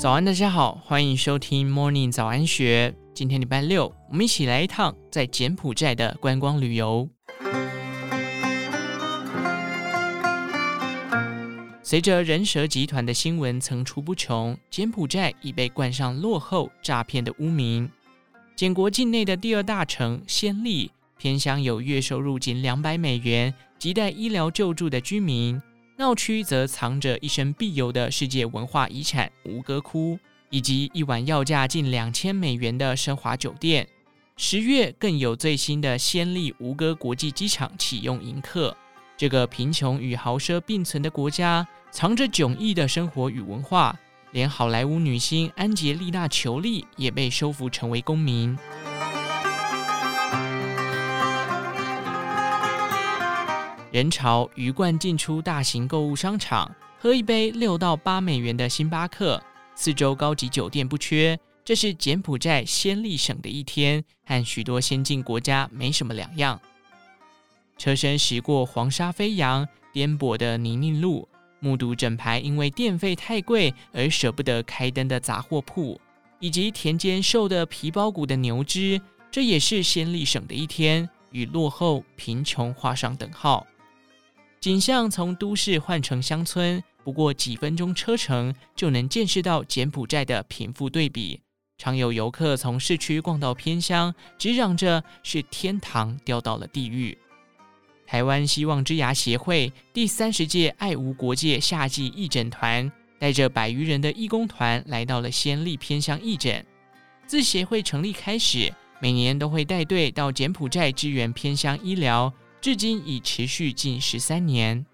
早安，大家好，欢迎收听 Morning 早安学。今天礼拜六，我们一起来一趟在柬埔寨的观光旅游。随着人蛇集团的新闻层出不穷，柬埔寨已被冠上落后、诈骗的污名。柬国境内的第二大城暹粒，偏乡有月收入仅两百美元、亟待医疗救助的居民。闹区则藏着一生必游的世界文化遗产吴哥窟，以及一晚要价近两千美元的奢华酒店。十月更有最新的先例吴哥国际机场启用迎客。这个贫穷与豪奢并存的国家，藏着迥异的生活与文化，连好莱坞女星安洁丽娜·裘丽也被收服成为公民。人潮鱼贯进出大型购物商场，喝一杯六到八美元的星巴克，四周高级酒店不缺。这是柬埔寨暹粒省的一天，和许多先进国家没什么两样。车身驶过黄沙飞扬、颠簸的泥泞路，目睹整排因为电费太贵而舍不得开灯的杂货铺，以及田间瘦得皮包骨的牛只，这也是暹粒省的一天，与落后贫穷画上等号。景象从都市换成乡村，不过几分钟车程就能见识到柬埔寨的贫富对比。常有游客从市区逛到偏乡，直嚷着是天堂掉到了地狱。台湾希望之牙协会第三十届爱无国界夏季义诊团，带着百余人的义工团来到了暹粒偏乡义诊。自协会成立开始，每年都会带队到柬埔寨支援偏乡医疗。至今已持续近十三年。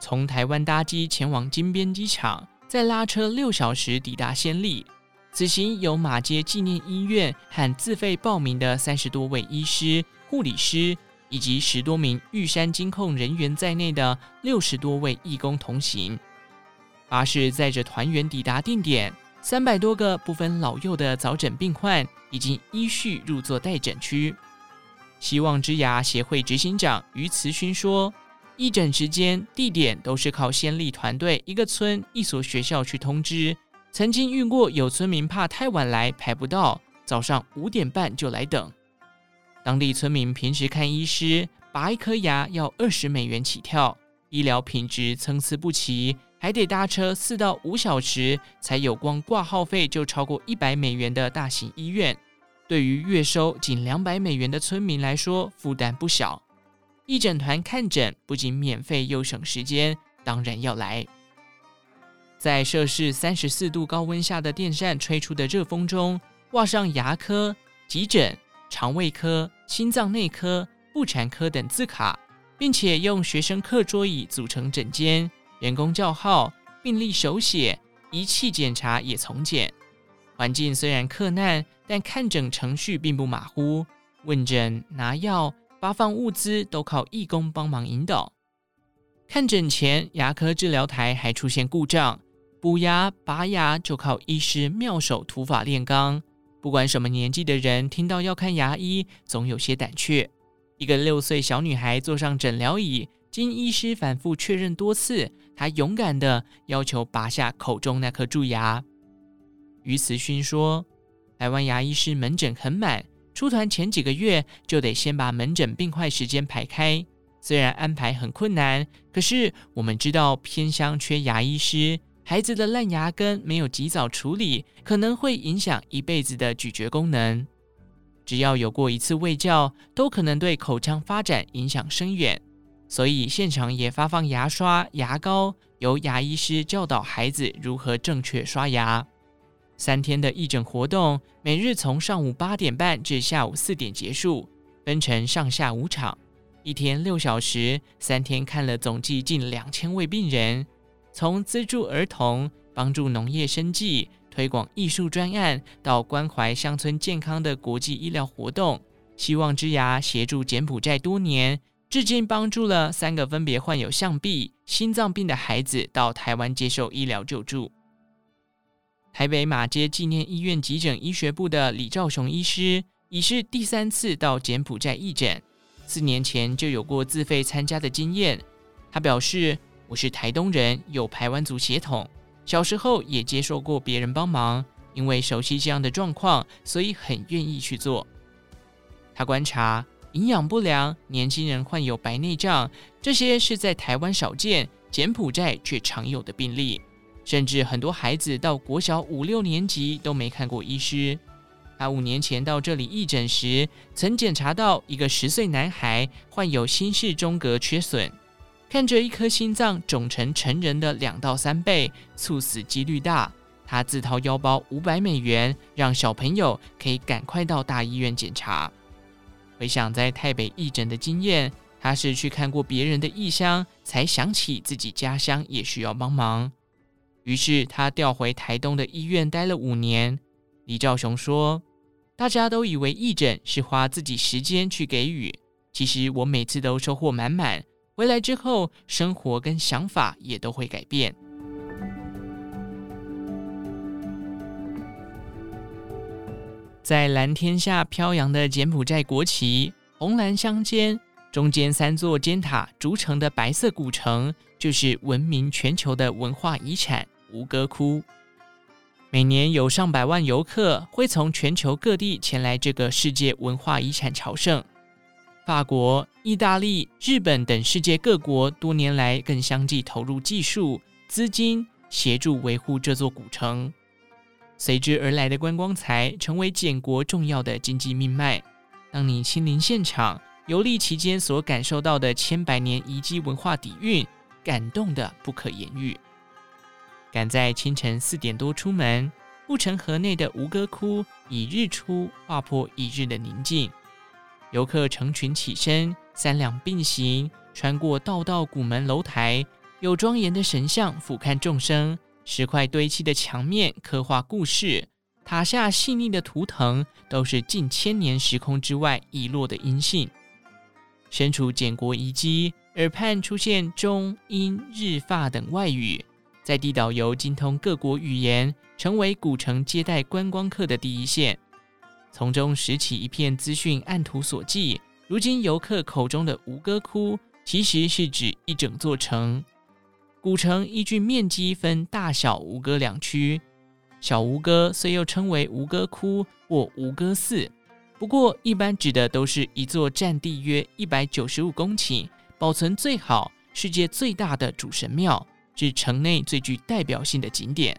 从台湾搭机前往金边机场，再拉车六小时抵达暹粒。此行由马街纪念医院和自费报名的三十多位医师、护理师以及十多名玉山金控人员在内的六十多位义工同行。巴士载着团员抵达定点，三百多个不分老幼的早诊病患已经依序入座待诊区。希望之牙协会执行长于慈勋说：“义诊时间、地点都是靠先例团队一个村、一所学校去通知。曾经遇过有村民怕太晚来排不到，早上五点半就来等。当地村民平时看医师，拔一颗牙要二十美元起跳，医疗品质参差不齐，还得搭车四到五小时才有光挂号费就超过一百美元的大型医院。”对于月收仅两百美元的村民来说，负担不小。义诊团看诊不仅免费又省时间，当然要来。在摄氏三十四度高温下的电扇吹出的热风中，挂上牙科、急诊、肠胃科、心脏内科、妇产科等字卡，并且用学生课桌椅组成诊间，人工叫号，病历手写，仪器检查也从简。环境虽然克难，但看诊程序并不马虎，问诊、拿药、发放物资都靠义工帮忙引导。看诊前，牙科治疗台还出现故障，补牙、拔牙就靠医师妙手土法炼钢。不管什么年纪的人，听到要看牙医，总有些胆怯。一个六岁小女孩坐上诊疗椅，经医师反复确认多次，她勇敢地要求拔下口中那颗蛀牙。于慈勋说：“台湾牙医师门诊很满，出团前几个月就得先把门诊病患时间排开。虽然安排很困难，可是我们知道偏乡缺牙医师，孩子的烂牙根没有及早处理，可能会影响一辈子的咀嚼功能。只要有过一次卫教，都可能对口腔发展影响深远。所以现场也发放牙刷、牙膏，由牙医师教导孩子如何正确刷牙。”三天的义诊活动，每日从上午八点半至下午四点结束，分成上下五场，一天六小时，三天看了总计近两千位病人。从资助儿童、帮助农业生计、推广艺术专案，到关怀乡村健康的国际医疗活动，希望之牙协助柬埔寨多年，至今帮助了三个分别患有象鼻、心脏病的孩子到台湾接受医疗救助。台北马街纪念医院急诊医学部的李兆雄医师已是第三次到柬埔寨义诊，四年前就有过自费参加的经验。他表示：“我是台东人，有排湾族血统，小时候也接受过别人帮忙，因为熟悉这样的状况，所以很愿意去做。他观察营养不良、年轻人患有白内障，这些是在台湾少见，柬埔寨却常有的病例。甚至很多孩子到国小五六年级都没看过医师。他五年前到这里义诊时，曾检查到一个十岁男孩患有心室中隔缺损，看着一颗心脏肿成成人的两到三倍，猝死几率大。他自掏腰包五百美元，让小朋友可以赶快到大医院检查。回想在台北义诊的经验，他是去看过别人的异乡，才想起自己家乡也需要帮忙。于是他调回台东的医院待了五年。李兆雄说：“大家都以为义诊是花自己时间去给予，其实我每次都收获满满。回来之后，生活跟想法也都会改变。”在蓝天下飘扬的柬埔寨国旗，红蓝相间，中间三座尖塔筑成的白色古城，就是闻名全球的文化遗产。吴哥窟，每年有上百万游客会从全球各地前来这个世界文化遗产朝圣。法国、意大利、日本等世界各国多年来更相继投入技术、资金，协助维护这座古城。随之而来的观光财成为建国重要的经济命脉。当你亲临现场，游历期间所感受到的千百年遗迹文化底蕴，感动得不可言喻。赶在清晨四点多出门，护城河内的吴哥窟以日出划破一日的宁静。游客成群起身，三两并行，穿过道道古门楼台，有庄严的神像俯瞰众生，石块堆砌的墙面刻画故事，塔下细腻的图腾都是近千年时空之外遗落的音信。身处柬国遗迹，耳畔出现中、英、日、法等外语。在地导游精通各国语言，成为古城接待观光客的第一线。从中拾起一片资讯，按图索骥。如今游客口中的吴哥窟，其实是指一整座城。古城依据面积分大小吴哥两区。小吴哥虽又称为吴哥窟或吴哥寺，不过一般指的都是一座占地约一百九十五公顷、保存最好、世界最大的主神庙。是城内最具代表性的景点。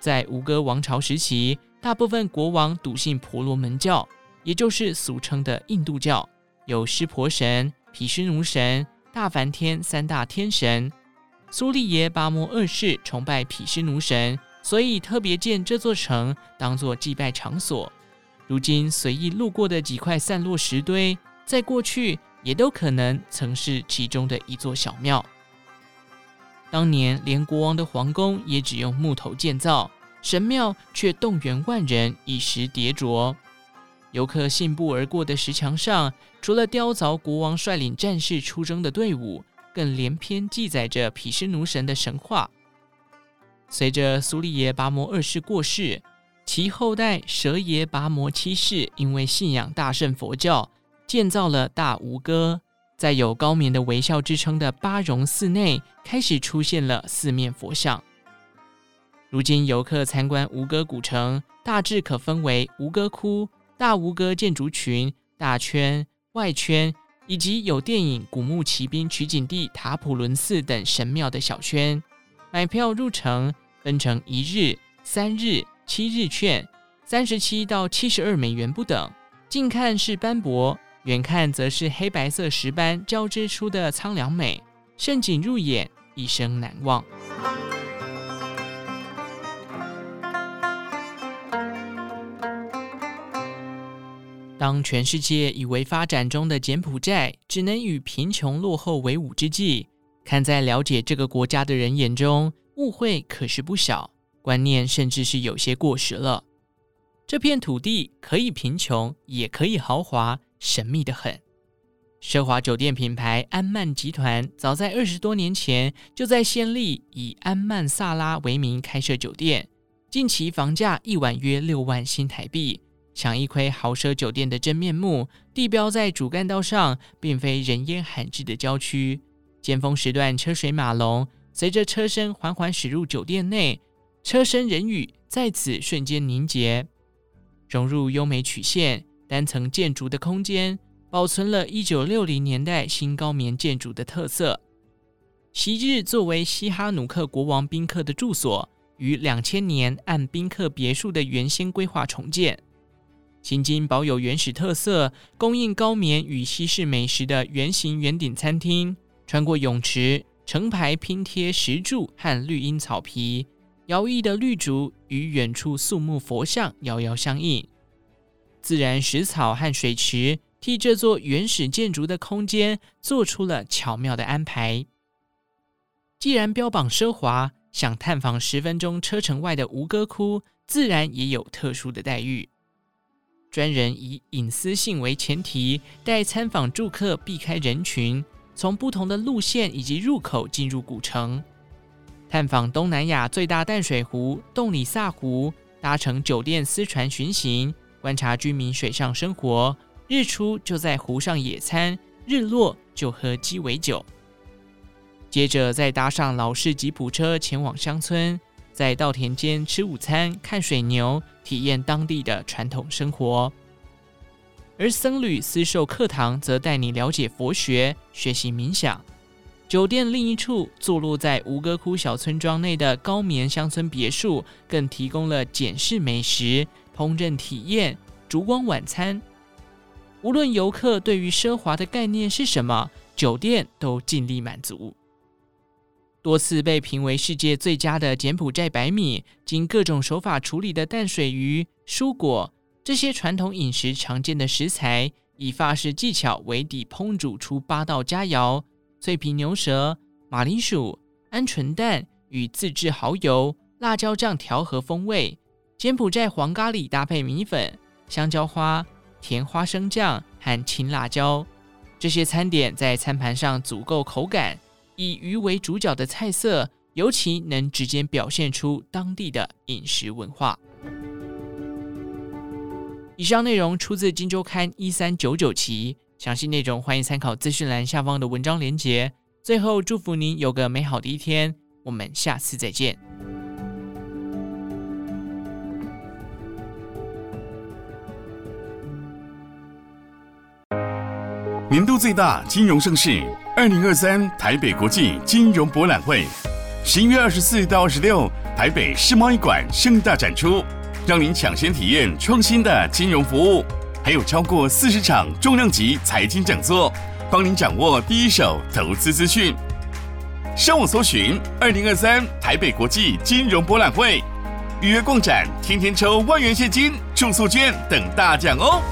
在吴哥王朝时期，大部分国王笃信婆罗门教，也就是俗称的印度教，有湿婆神、毗湿奴神、大梵天三大天神。苏利耶巴摩二世崇拜毗湿奴神，所以特别建这座城当做祭拜场所。如今随意路过的几块散落石堆，在过去也都可能曾是其中的一座小庙。当年连国王的皇宫也只用木头建造，神庙却动员万人以石叠琢。游客信步而过的石墙上，除了雕凿国王率领战士出征的队伍，更连篇记载着毗湿奴神的神话。随着苏利耶巴摩二世过世，其后代舍耶巴摩七世因为信仰大圣佛教，建造了大吴哥。在有高棉的微笑之称的巴荣寺内，开始出现了四面佛像。如今游客参观吴哥古城，大致可分为吴哥窟、大吴哥建筑群、大圈、外圈，以及有电影《古墓奇兵》取景地塔普伦寺等神庙的小圈。买票入城分成一日、三日、七日券，三十七到七十二美元不等。近看是斑驳。远看则是黑白色石斑交织出的苍凉美，盛景入眼，一生难忘。当全世界以为发展中的柬埔寨只能与贫穷落后为伍之际，看在了解这个国家的人眼中，误会可是不小，观念甚至是有些过时了。这片土地可以贫穷，也可以豪华。神秘的很，奢华酒店品牌安曼集团早在二十多年前就在暹粒以安曼萨拉为名开设酒店，近期房价一晚约六万新台币，想一窥豪奢酒店的真面目。地标在主干道上，并非人烟罕至的郊区，尖峰时段车水马龙，随着车身缓缓驶入酒店内，车身人语在此瞬间凝结，融入优美曲线、单层建筑的空间，保存了一九六零年代新高棉建筑的特色。昔日作为西哈努克国王宾客的住所，于两千年按宾客别墅的原先规划重建。现今保有原始特色，供应高棉与西式美食的圆形圆顶餐厅，穿过泳池，成排拼贴石柱和绿荫草皮，摇曳的绿竹与远处肃穆佛像遥遥相映。自然石草和水池替这座原始建筑的空间做出了巧妙的安排。既然标榜奢华，想探访十分钟车程外的吴哥窟，自然也有特殊的待遇。专人以隐私性为前提，带参访住客避开人群，从不同的路线以及入口进入古城，探访东南亚最大淡水湖洞里萨湖，搭乘酒店私船巡行，观察居民水上生活，日出就在湖上野餐，日落就喝鸡尾酒。接着再搭上老式吉普车前往乡村。在稻田间吃午餐、看水牛，体验当地的传统生活；而僧侣私授课堂则带你了解佛学、学习冥想。酒店另一处坐落在吴哥窟小村庄内的高棉乡村别墅，更提供了简式美食、烹饪体验、烛光晚餐。无论游客对于奢华的概念是什么，酒店都尽力满足。多次被评为世界最佳的柬埔寨白米，经各种手法处理的淡水鱼、蔬果，这些传统饮食常见的食材，以法式技巧为底烹煮出八道佳肴：脆皮牛舌、马铃薯、鹌鹑蛋与自制蚝油、辣椒酱调和风味。柬埔寨黄咖喱搭配米粉、香蕉花、甜花生酱和青辣椒，这些餐点在餐盘上足够口感。以鱼为主角的菜色，尤其能直接表现出当地的饮食文化。以上内容出自《今周刊》一三九九期，详细内容欢迎参考资讯栏下方的文章链接。最后，祝福您有个美好的一天，我们下次再见。年度最大金融盛事。二零二三台北国际金融博览会，十一月二十四到二十六，台北世贸易馆盛大展出，让您抢先体验创新的金融服务，还有超过四十场重量级财经讲座，帮您掌握第一手投资资讯。上网搜寻二零二三台北国际金融博览会，预约逛展，天天抽万元现金、住宿券等大奖哦！